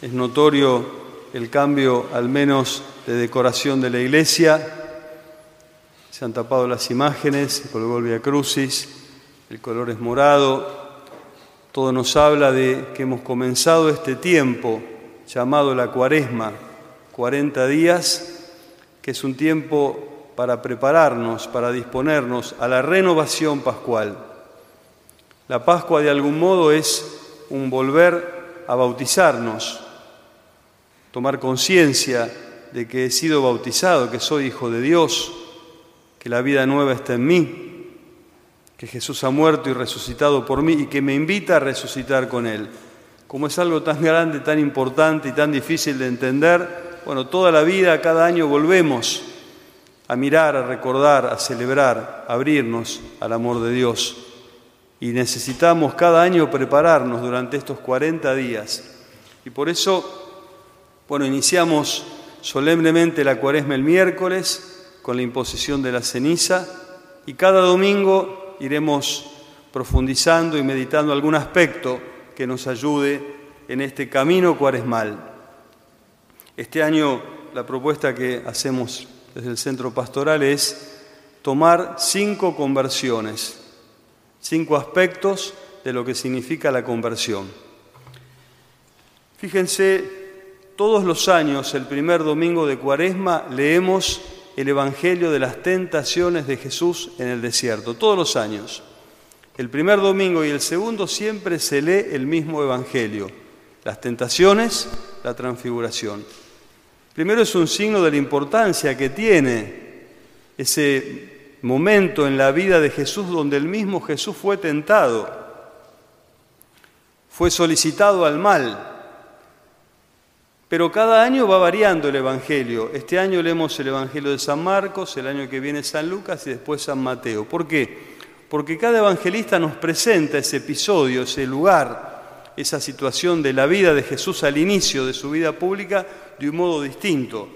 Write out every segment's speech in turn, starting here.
Es notorio el cambio, al menos, de decoración de la iglesia. Se han tapado las imágenes, se colgó el Via Crucis, el color es morado. Todo nos habla de que hemos comenzado este tiempo llamado la cuaresma, 40 días, que es un tiempo para prepararnos, para disponernos a la renovación pascual. La Pascua de algún modo es un volver a bautizarnos, tomar conciencia de que he sido bautizado, que soy hijo de Dios, que la vida nueva está en mí, que Jesús ha muerto y resucitado por mí y que me invita a resucitar con Él. Como es algo tan grande, tan importante y tan difícil de entender, bueno, toda la vida, cada año volvemos a mirar, a recordar, a celebrar, a abrirnos al amor de Dios. Y necesitamos cada año prepararnos durante estos 40 días. Y por eso bueno, iniciamos solemnemente la cuaresma el miércoles con la imposición de la ceniza y cada domingo iremos profundizando y meditando algún aspecto que nos ayude en este camino cuaresmal. Este año la propuesta que hacemos desde el centro pastoral es tomar cinco conversiones, cinco aspectos de lo que significa la conversión. Fíjense todos los años, el primer domingo de Cuaresma, leemos el Evangelio de las tentaciones de Jesús en el desierto, todos los años. El primer domingo y el segundo siempre se lee el mismo Evangelio, las tentaciones, la transfiguración. Primero es un signo de la importancia que tiene ese momento en la vida de Jesús donde el mismo Jesús fue tentado, fue solicitado al mal, pero cada año va variando el Evangelio. Este año leemos el Evangelio de San Marcos, el año que viene San Lucas y después San Mateo. ¿Por qué? Porque cada evangelista nos presenta ese episodio, ese lugar, esa situación de la vida de Jesús al inicio de su vida pública de un modo distinto.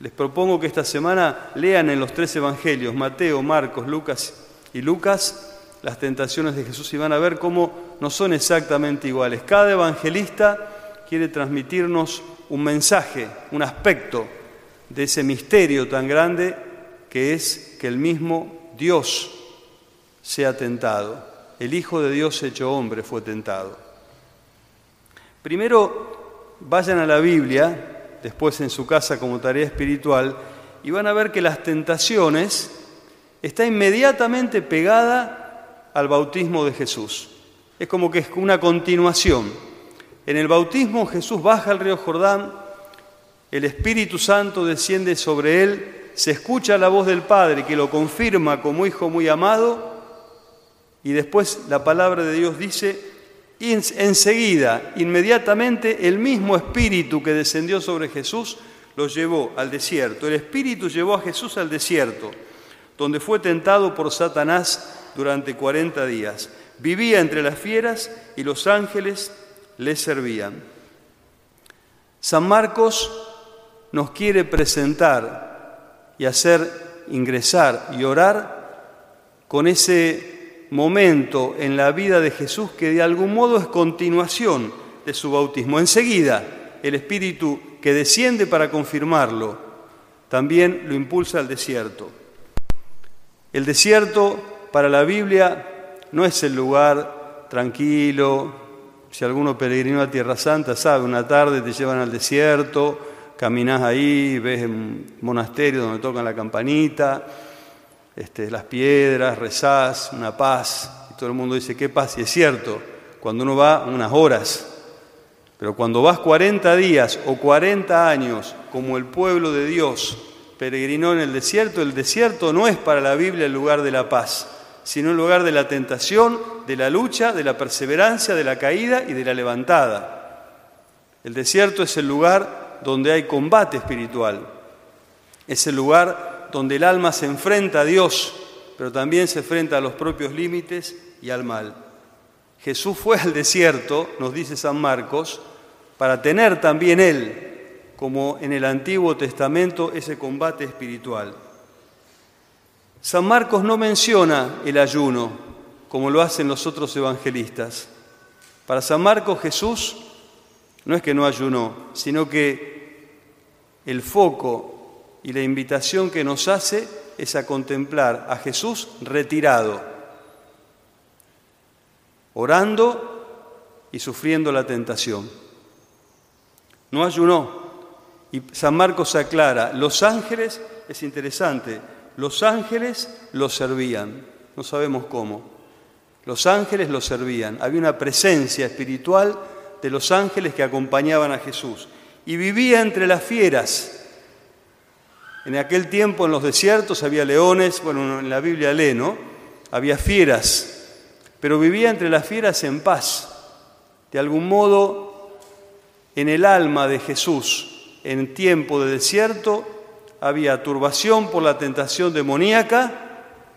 Les propongo que esta semana lean en los tres evangelios, Mateo, Marcos, Lucas y Lucas, las tentaciones de Jesús y van a ver cómo no son exactamente iguales. Cada evangelista quiere transmitirnos un mensaje, un aspecto de ese misterio tan grande que es que el mismo Dios sea tentado. El Hijo de Dios hecho hombre fue tentado. Primero vayan a la Biblia, después en su casa como tarea espiritual, y van a ver que las tentaciones está inmediatamente pegada al bautismo de Jesús. Es como que es una continuación. En el bautismo Jesús baja al río Jordán, el Espíritu Santo desciende sobre él, se escucha la voz del Padre que lo confirma como hijo muy amado y después la palabra de Dios dice, enseguida, inmediatamente, el mismo Espíritu que descendió sobre Jesús lo llevó al desierto. El Espíritu llevó a Jesús al desierto, donde fue tentado por Satanás durante 40 días. Vivía entre las fieras y los ángeles le servían. San Marcos nos quiere presentar y hacer ingresar y orar con ese momento en la vida de Jesús que de algún modo es continuación de su bautismo. Enseguida, el Espíritu que desciende para confirmarlo, también lo impulsa al desierto. El desierto para la Biblia no es el lugar tranquilo, si alguno peregrino a Tierra Santa sabe, una tarde te llevan al desierto, caminas ahí, ves un monasterio donde tocan la campanita, este, las piedras, rezás, una paz, y todo el mundo dice, qué paz, y es cierto, cuando uno va unas horas, pero cuando vas 40 días o 40 años, como el pueblo de Dios peregrinó en el desierto, el desierto no es para la Biblia el lugar de la paz, sino el lugar de la tentación, de la lucha, de la perseverancia, de la caída y de la levantada. El desierto es el lugar donde hay combate espiritual, es el lugar donde el alma se enfrenta a Dios, pero también se enfrenta a los propios límites y al mal. Jesús fue al desierto, nos dice San Marcos, para tener también él, como en el Antiguo Testamento, ese combate espiritual. San Marcos no menciona el ayuno como lo hacen los otros evangelistas. Para San Marcos Jesús No es que no ayunó, sino que el foco y la invitación que nos hace es a contemplar a Jesús retirado, orando y sufriendo la tentación. No ayunó. Y San Marcos aclara, los ángeles, es interesante, los ángeles lo servían, no sabemos cómo. Los ángeles lo servían, había una presencia espiritual de los ángeles que acompañaban a Jesús. Y vivía entre las fieras. En aquel tiempo en los desiertos había leones, bueno, en la Biblia lee, ¿no? Había fieras, pero vivía entre las fieras en paz. De algún modo, en el alma de Jesús, en tiempo de desierto, había turbación por la tentación demoníaca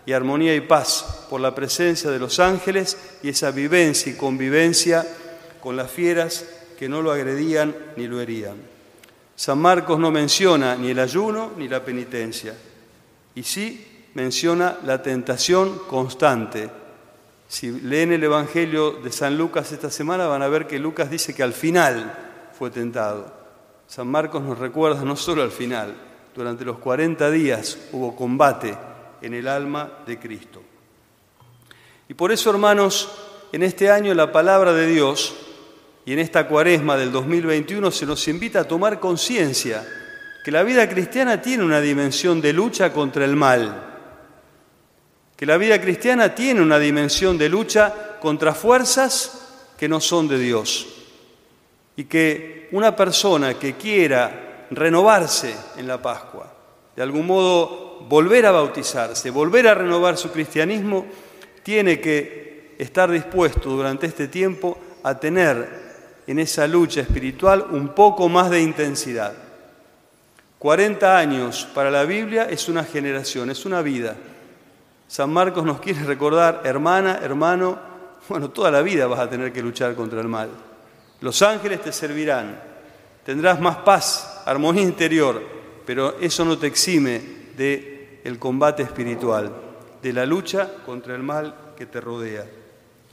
y armonía y paz por la presencia de los ángeles y esa vivencia y convivencia con las fieras que no lo agredían ni lo herían. San Marcos no menciona ni el ayuno ni la penitencia, y sí menciona la tentación constante. Si leen el Evangelio de San Lucas esta semana van a ver que Lucas dice que al final fue tentado. San Marcos nos recuerda no solo al final, durante los 40 días hubo combate en el alma de Cristo. Y por eso, hermanos, en este año la palabra de Dios y en esta cuaresma del 2021 se nos invita a tomar conciencia que la vida cristiana tiene una dimensión de lucha contra el mal, que la vida cristiana tiene una dimensión de lucha contra fuerzas que no son de Dios y que una persona que quiera renovarse en la Pascua, de algún modo volver a bautizarse, volver a renovar su cristianismo, tiene que estar dispuesto durante este tiempo a tener en esa lucha espiritual un poco más de intensidad. 40 años para la Biblia es una generación, es una vida. San Marcos nos quiere recordar, hermana, hermano, bueno, toda la vida vas a tener que luchar contra el mal. Los ángeles te servirán, tendrás más paz, armonía interior, pero eso no te exime de el combate espiritual, de la lucha contra el mal que te rodea.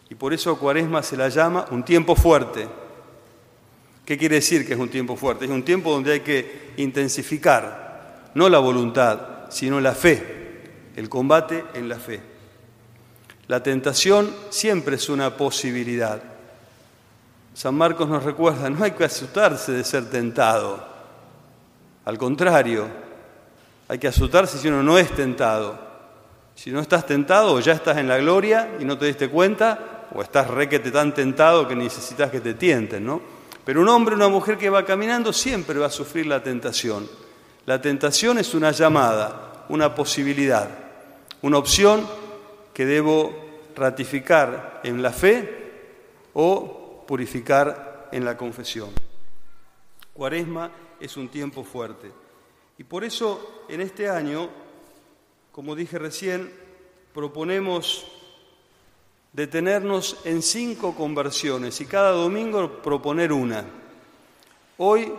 Y por eso Cuaresma se la llama un tiempo fuerte, ¿Qué quiere decir que es un tiempo fuerte? Es un tiempo donde hay que intensificar, no la voluntad, sino la fe, el combate en la fe. La tentación siempre es una posibilidad. San Marcos nos recuerda, no hay que asustarse de ser tentado. Al contrario, hay que asustarse si uno no es tentado. Si no estás tentado, o ya estás en la gloria y no te diste cuenta, o estás requete tan tentado que necesitas que te tienten, ¿no? Pero un hombre una mujer que va caminando siempre va a sufrir la tentación. La tentación es una llamada, una posibilidad, una opción que debo ratificar en la fe o purificar en la confesión. Cuaresma es un tiempo fuerte. Y por eso en este año, como dije recién, proponemos detenernos en cinco conversiones y cada domingo proponer una. Hoy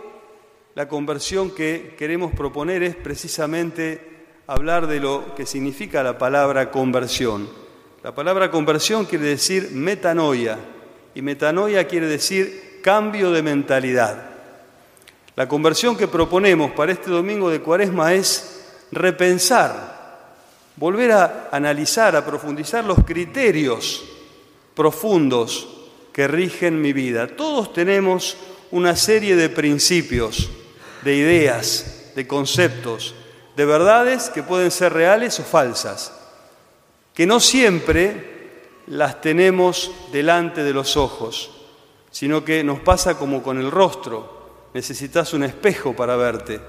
la conversión que queremos proponer es precisamente hablar de lo que significa la palabra conversión. La palabra conversión quiere decir metanoia y metanoia quiere decir cambio de mentalidad. La conversión que proponemos para este domingo de Cuaresma es repensar volver a analizar, a profundizar los criterios profundos que rigen mi vida. Todos tenemos una serie de principios, de ideas, de conceptos, de verdades que pueden ser reales o falsas, que no siempre las tenemos delante de los ojos, sino que nos pasa como con el rostro, necesitas un espejo para verte.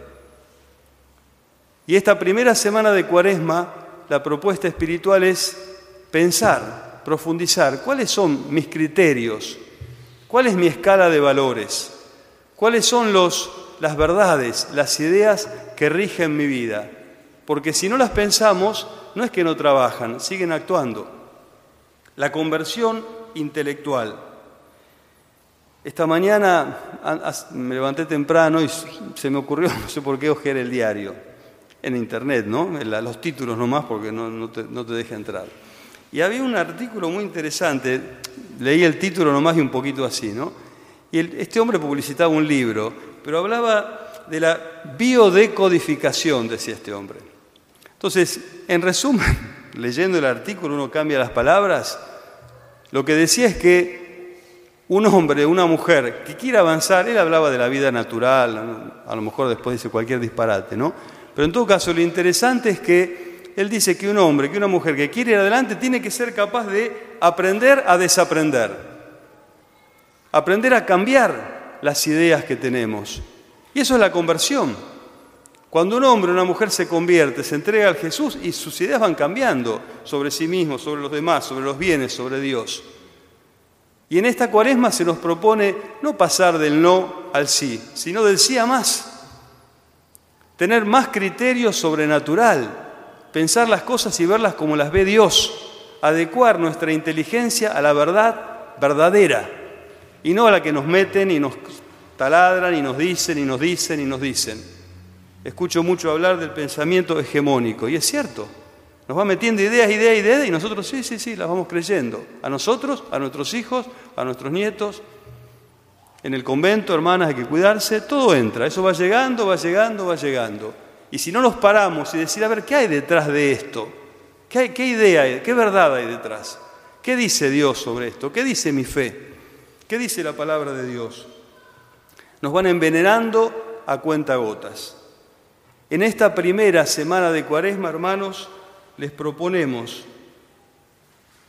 Y esta primera semana de Cuaresma la propuesta espiritual es pensar, profundizar, cuáles son mis criterios, cuál es mi escala de valores, cuáles son las verdades, las ideas que rigen mi vida. Porque si no las pensamos, no es que no trabajan, siguen actuando. La conversión intelectual. Esta mañana me levanté temprano y se me ocurrió, no sé por qué, ojear el diario en internet, ¿no? Los títulos nomás porque no, te, no deja entrar. Y había un artículo muy interesante, leí el título nomás y un poquito así, ¿no? Y este hombre publicitaba un libro, pero hablaba de la biodecodificación, decía este hombre. Entonces, en resumen, leyendo el artículo uno cambia las palabras, lo que decía es que un hombre, una mujer que quiera avanzar, él hablaba de la vida natural, a lo mejor después dice cualquier disparate, ¿no? Pero en todo caso, lo interesante es que él dice que un hombre, que una mujer que quiere ir adelante tiene que ser capaz de aprender a desaprender, aprender a cambiar las ideas que tenemos. Y eso es la conversión. Cuando un hombre o una mujer se convierte, se entrega al Jesús y sus ideas van cambiando sobre sí mismo, sobre los demás, sobre los bienes, sobre Dios. Y en esta cuaresma se nos propone no pasar del no al sí, sino del sí a más. Tener más criterio sobrenatural, pensar las cosas y verlas como las ve Dios, adecuar nuestra inteligencia a la verdad verdadera y no a la que nos meten y nos taladran y nos dicen y nos dicen y nos dicen. Escucho mucho hablar del pensamiento hegemónico y es cierto, nos va metiendo ideas, ideas, ideas y nosotros sí, sí, sí, las vamos creyendo. A nosotros, a nuestros hijos, a nuestros nietos. En el convento, hermanas, hay que cuidarse, todo entra. Eso va llegando, va llegando, va llegando. Y si no nos paramos y decir, a ver, ¿qué hay detrás de esto? ¿Qué, idea hay? ¿Qué verdad hay detrás? ¿Qué dice Dios sobre esto? ¿Qué dice mi fe? ¿Qué dice la palabra de Dios? Nos van envenenando a cuenta gotas. En esta primera semana de cuaresma, hermanos, les proponemos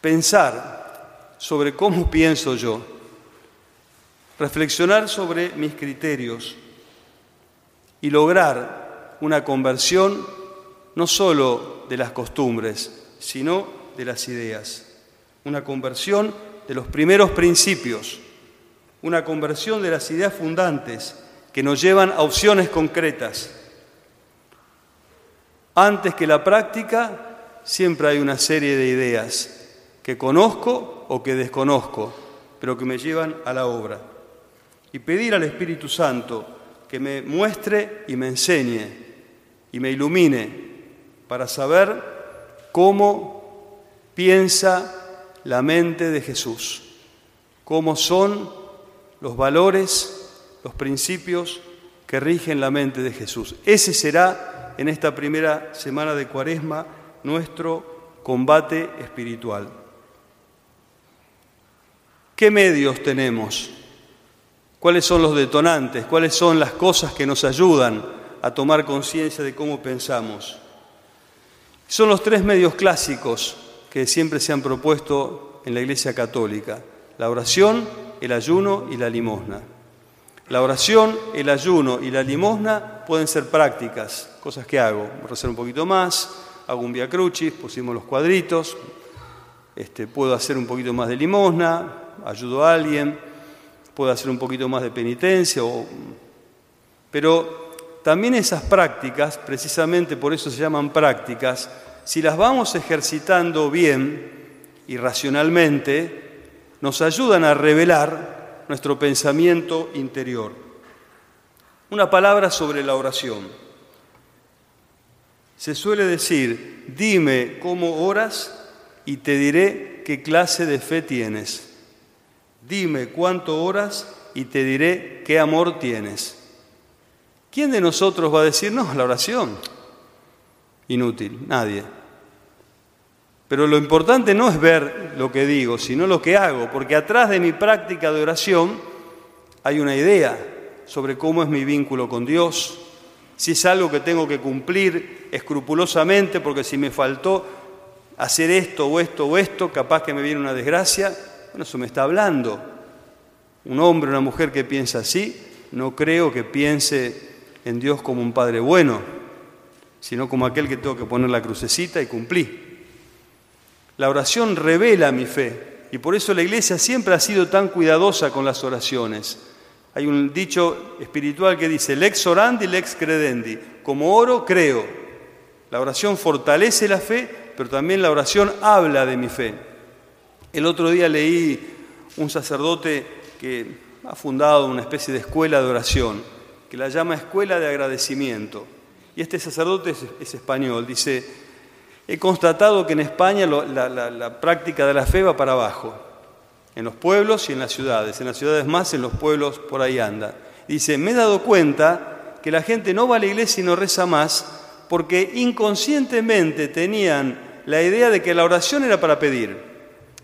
pensar sobre cómo pienso yo, reflexionar sobre mis criterios y lograr una conversión no solo de las costumbres, sino de las ideas, una conversión de los primeros principios, una conversión de las ideas fundantes que nos llevan a opciones concretas. Antes que la práctica, siempre hay una serie de ideas que conozco o que desconozco, pero que me llevan a la obra. Y pedir al Espíritu Santo que me muestre y me enseñe y me ilumine para saber cómo piensa la mente de Jesús, cómo son los valores, los principios que rigen la mente de Jesús. Ese será en esta primera semana de Cuaresma nuestro combate espiritual. ¿Qué medios tenemos? ¿Cuáles son los detonantes? ¿Cuáles son las cosas que nos ayudan a tomar conciencia de cómo pensamos? Son los tres medios clásicos que siempre se han propuesto en la Iglesia Católica, la oración, el ayuno y la limosna. La oración, el ayuno y la limosna pueden ser prácticas, cosas que hago, rezar un poquito más, hago un via crucis, pusimos los cuadritos, este, puedo hacer un poquito más de limosna, ayudo a alguien, puedo hacer un poquito más de penitencia, pero también esas prácticas, precisamente por eso se llaman prácticas, si las vamos ejercitando bien y racionalmente, nos ayudan a revelar nuestro pensamiento interior. Una palabra sobre la oración. Se suele decir, dime cómo oras y te diré qué clase de fe tienes. Dime cuánto oras y te diré qué amor tienes. ¿Quién de nosotros va a decir, no, la oración? Inútil, nadie. Pero lo importante no es ver lo que digo, sino lo que hago, porque atrás de mi práctica de oración hay una idea sobre cómo es mi vínculo con Dios, si es algo que tengo que cumplir escrupulosamente, porque si me faltó hacer esto o esto o esto, capaz que me viene una desgracia, bueno, eso me está hablando. Un hombre, una mujer que piensa así, no creo que piense en Dios como un Padre bueno, sino como aquel que tengo que poner la crucecita y cumplí. La oración revela mi fe y por eso la iglesia siempre ha sido tan cuidadosa con las oraciones. Hay un dicho espiritual que dice, lex orandi, lex credendi. Como oro, creo. La oración fortalece la fe, pero también la oración habla de mi fe. El otro día leí un sacerdote que ha fundado una especie de escuela de oración, que la llama Escuela de Agradecimiento. Y este sacerdote es, español. Dice, he constatado que en España la práctica de la fe va para abajo. En los pueblos y en las ciudades, en las ciudades más, en los pueblos por ahí anda. Dice, me he dado cuenta que la gente no va a la iglesia y no reza más porque inconscientemente tenían la idea de que la oración era para pedir.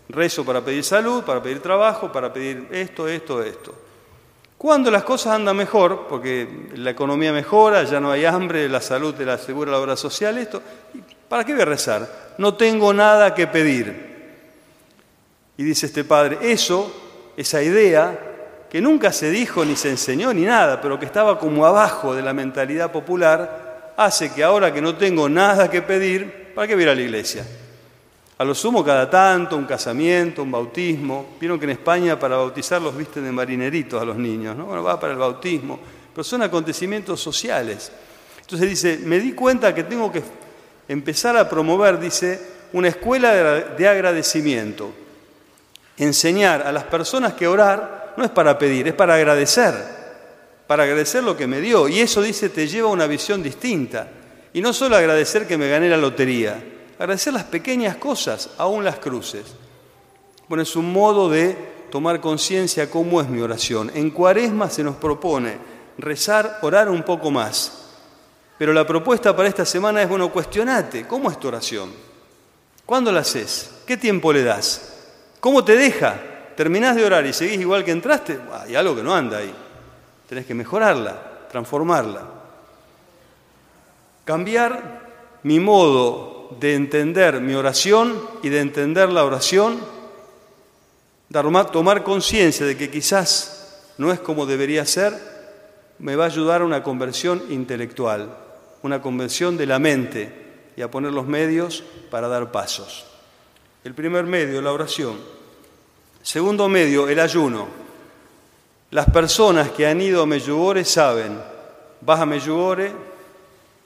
Rezo para pedir salud, para pedir trabajo, para pedir esto, esto, esto. Cuando las cosas andan mejor, porque la economía mejora, ya no hay hambre, la salud te la asegura la obra social, esto, ¿para qué voy a rezar? No tengo nada que pedir. Y dice este padre, eso, esa idea, que nunca se dijo ni se enseñó ni nada, pero que estaba como abajo de la mentalidad popular, hace que ahora que no tengo nada que pedir, ¿para qué voy a ir a la iglesia? A lo sumo cada tanto, un casamiento, un bautismo. Vieron que en España para bautizarlos visten de marineritos a los niños, ¿no? Bueno, va para el bautismo, pero son acontecimientos sociales. Entonces dice, me di cuenta que tengo que empezar a promover, dice, una escuela de agradecimiento enseñar a las personas que orar no es para pedir, es para agradecer, para agradecer lo que me dio. Y eso, dice, te lleva a una visión distinta. Y no solo agradecer que me gané la lotería, agradecer las pequeñas cosas, aún las cruces. Bueno, es un modo de tomar conciencia cómo es mi oración. En cuaresma se nos propone rezar, orar un poco más. Pero la propuesta para esta semana es, bueno, cuestionate, ¿cómo es tu oración? ¿Cuándo la haces? ¿Qué tiempo le das? ¿Cómo te deja? Terminás de orar y seguís igual que entraste, hay algo que no anda ahí. Tenés que mejorarla, transformarla. Cambiar mi modo de entender mi oración y de entender la oración, tomar conciencia de que quizás no es como debería ser, me va a ayudar a una conversión intelectual, una conversión de la mente y a poner los medios para dar pasos. El primer medio, la oración. Segundo medio, el ayuno. Las personas que han ido a Meyugore saben, vas a Meyugore,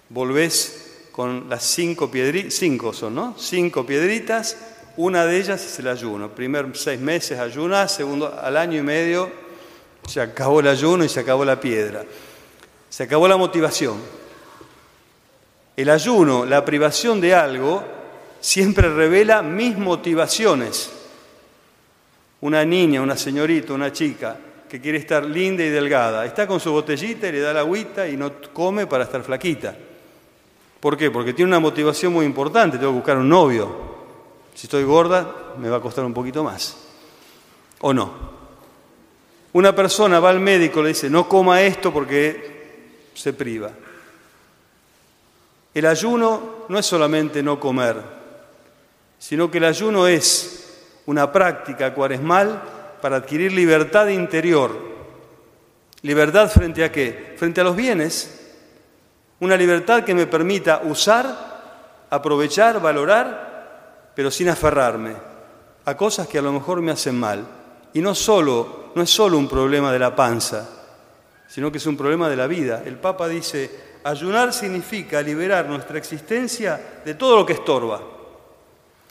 volvés con las cinco piedritas, cinco son, ¿no? Cinco piedritas, una de ellas es el ayuno. Primer seis meses ayunas, segundo al año y medio se acabó el ayuno y se acabó la piedra. Se acabó la motivación. El ayuno, la privación de algo, siempre revela mis motivaciones. Una niña, una señorita, una chica que quiere estar linda y delgada, está con su botellita y le da la agüita y no come para estar flaquita. ¿Por qué? Porque tiene una motivación muy importante, tengo que buscar un novio. Si estoy gorda, me va a costar un poquito más. ¿O no? Una persona va al médico y le dice, no coma esto porque se priva. El ayuno no es solamente no comer, sino que el ayuno es una práctica cuaresmal para adquirir libertad interior. ¿Libertad frente a qué? Frente a los bienes. Una libertad que me permita usar, aprovechar, valorar, pero sin aferrarme a cosas que a lo mejor me hacen mal. Y no solo, no es solo un problema de la panza, sino que es un problema de la vida. El Papa dice, ayunar significa liberar nuestra existencia de todo lo que estorba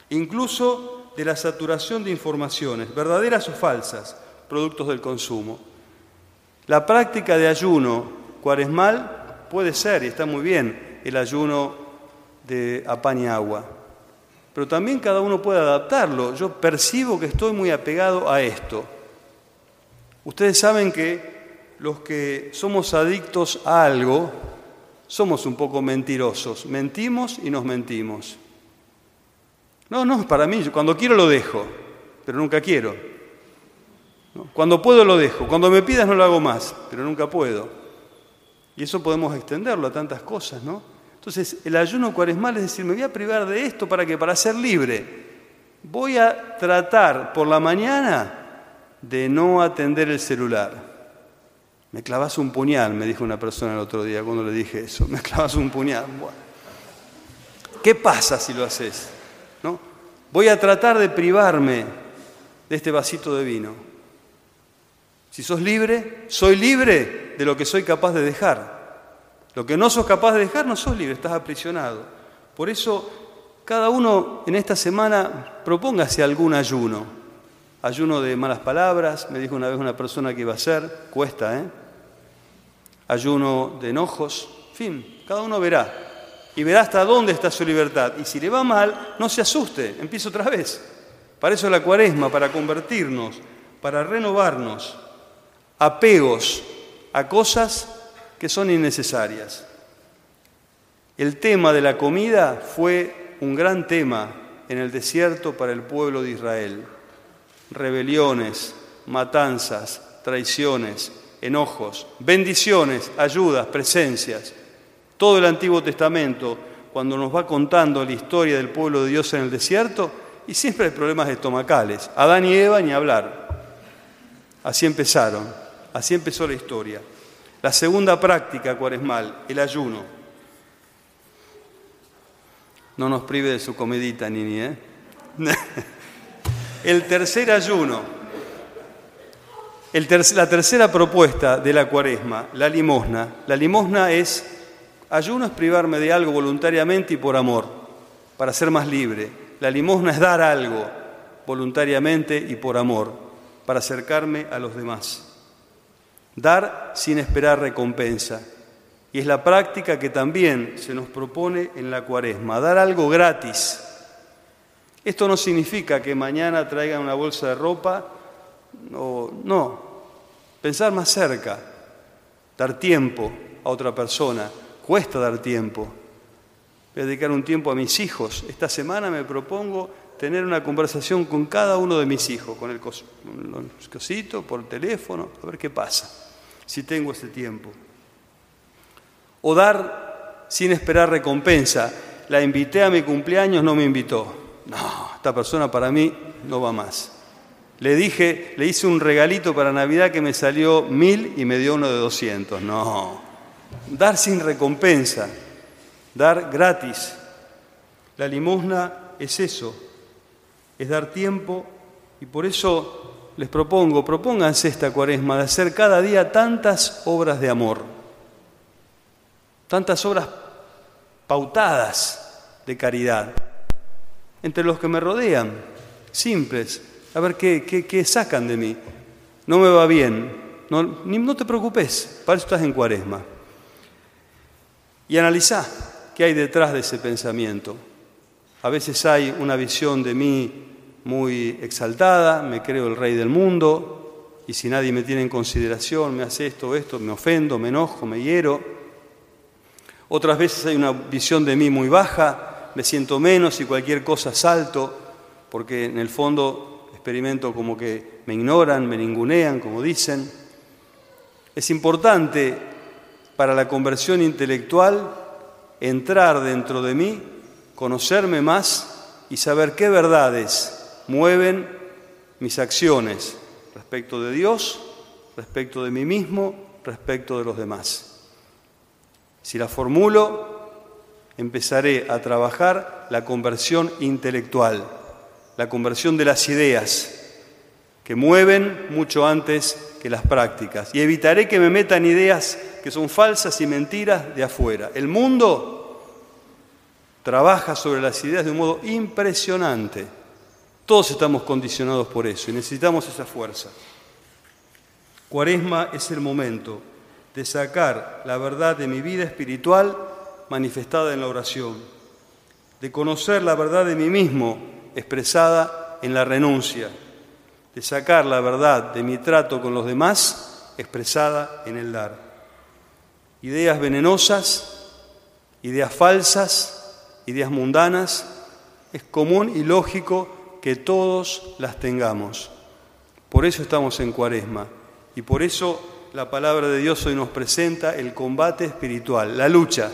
incluso de la saturación de informaciones, verdaderas o falsas, productos del consumo. La práctica de ayuno cuaresmal puede ser, y está muy bien, el ayuno de apaña agua, pero también cada uno puede adaptarlo. Yo percibo que estoy muy apegado a esto. Ustedes saben que los que somos adictos a algo, somos un poco mentirosos, mentimos y nos mentimos. No, no, para mí, cuando quiero lo dejo, pero nunca quiero. Cuando puedo lo dejo, cuando me pidas no lo hago más, pero nunca puedo. Y eso podemos extenderlo a tantas cosas, ¿no? Entonces, el ayuno cuaresmal es decir, me voy a privar de esto para que para ser libre. Voy a tratar por la mañana de no atender el celular. Me clavas un puñal, me dijo una persona el otro día cuando le dije eso. Me clavas un puñal. ¿Qué pasa si lo haces? Voy a tratar de privarme de este vasito de vino. Si sos libre, soy libre de lo que soy capaz de dejar. Lo que no sos capaz de dejar, no sos libre, estás aprisionado. Por eso, cada uno en esta semana propóngase algún ayuno. Ayuno de malas palabras, me dijo una vez una persona que iba a hacer, cuesta, ¿eh? Ayuno de enojos, en fin, cada uno verá y verá hasta dónde está su libertad. Y si le va mal, no se asuste, empieza otra vez. Para eso la cuaresma, para convertirnos, para renovarnos, apegos a cosas que son innecesarias. El tema de la comida fue un gran tema en el desierto para el pueblo de Israel. Rebeliones, matanzas, traiciones, enojos, bendiciones, ayudas, presencias. Todo el Antiguo Testamento, cuando nos va contando la historia del pueblo de Dios en el desierto, y siempre hay problemas estomacales. Adán y Eva ni hablar. Así empezaron, así empezó la historia. La segunda práctica cuaresmal, el ayuno. No nos prive de su comedita, Nini, ¿eh? el tercer ayuno, la tercera propuesta de la cuaresma, la limosna. La limosna es, ayuno es privarme de algo voluntariamente y por amor, para ser más libre. La limosna es dar algo voluntariamente y por amor, para acercarme a los demás. Dar sin esperar recompensa. Y es la práctica que también se nos propone en la cuaresma, dar algo gratis. Esto no significa que mañana traigan una bolsa de ropa, no, no, pensar más cerca, dar tiempo a otra persona, cuesta dar tiempo. Voy a dedicar un tiempo a mis hijos. Esta semana me propongo tener una conversación con cada uno de mis hijos, con el cosito, por teléfono, a ver qué pasa, si tengo ese tiempo. O dar sin esperar recompensa. La invité a mi cumpleaños, no me invitó. No, esta persona para mí no va más. Le dije, le hice un regalito para Navidad que me salió mil y me dio uno de doscientos. No, dar sin recompensa, dar gratis. La limosna es eso, es dar tiempo y por eso les propongo, propónganse esta cuaresma de hacer cada día tantas obras de amor, tantas obras pautadas de caridad entre los que me rodean, simples, a ver qué, sacan de mí. No me va bien, no, no te preocupes, para eso estás en cuaresma. Y analiza qué hay detrás de ese pensamiento. A veces hay una visión de mí muy exaltada, me creo el rey del mundo, y si nadie me tiene en consideración, me hace esto, esto, me ofendo, me enojo, me hiero. Otras veces hay una visión de mí muy baja, me siento menos y cualquier cosa salto, porque en el fondo experimento como que me ignoran, me ningunean, como dicen. Es importante para la conversión intelectual entrar dentro de mí, conocerme más y saber qué verdades mueven mis acciones respecto de Dios, respecto de mí mismo, respecto de los demás. Si la formulo, empezaré a trabajar la conversión intelectual la conversión de las ideas que mueven mucho antes las prácticas. Y evitaré que me metan ideas que son falsas y mentiras de afuera. El mundo trabaja sobre las ideas de un modo impresionante. Todos estamos condicionados por eso y necesitamos esa fuerza. Cuaresma es el momento de sacar la verdad de mi vida espiritual manifestada en la oración, de conocer la verdad de mí mismo expresada en la renuncia, de sacar la verdad de mi trato con los demás expresada en el dar. Ideas venenosas, ideas falsas, ideas mundanas, es común y lógico que todos las tengamos. Por eso estamos en cuaresma y por eso la palabra de Dios hoy nos presenta el combate espiritual, la lucha,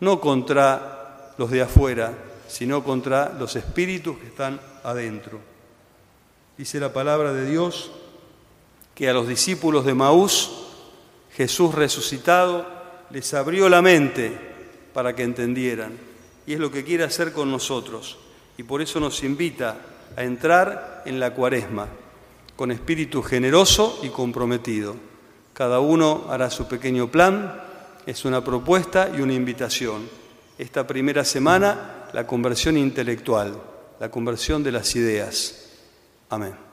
no contra los de afuera, sino contra los espíritus que están adentro. Dice la palabra de Dios que a los discípulos de Maús, Jesús resucitado les abrió la mente para que entendieran. Y es lo que quiere hacer con nosotros. Y por eso nos invita a entrar en la cuaresma, con espíritu generoso y comprometido. Cada uno hará su pequeño plan, es una propuesta y una invitación. Esta primera semana la conversión intelectual, la conversión de las ideas. Amen.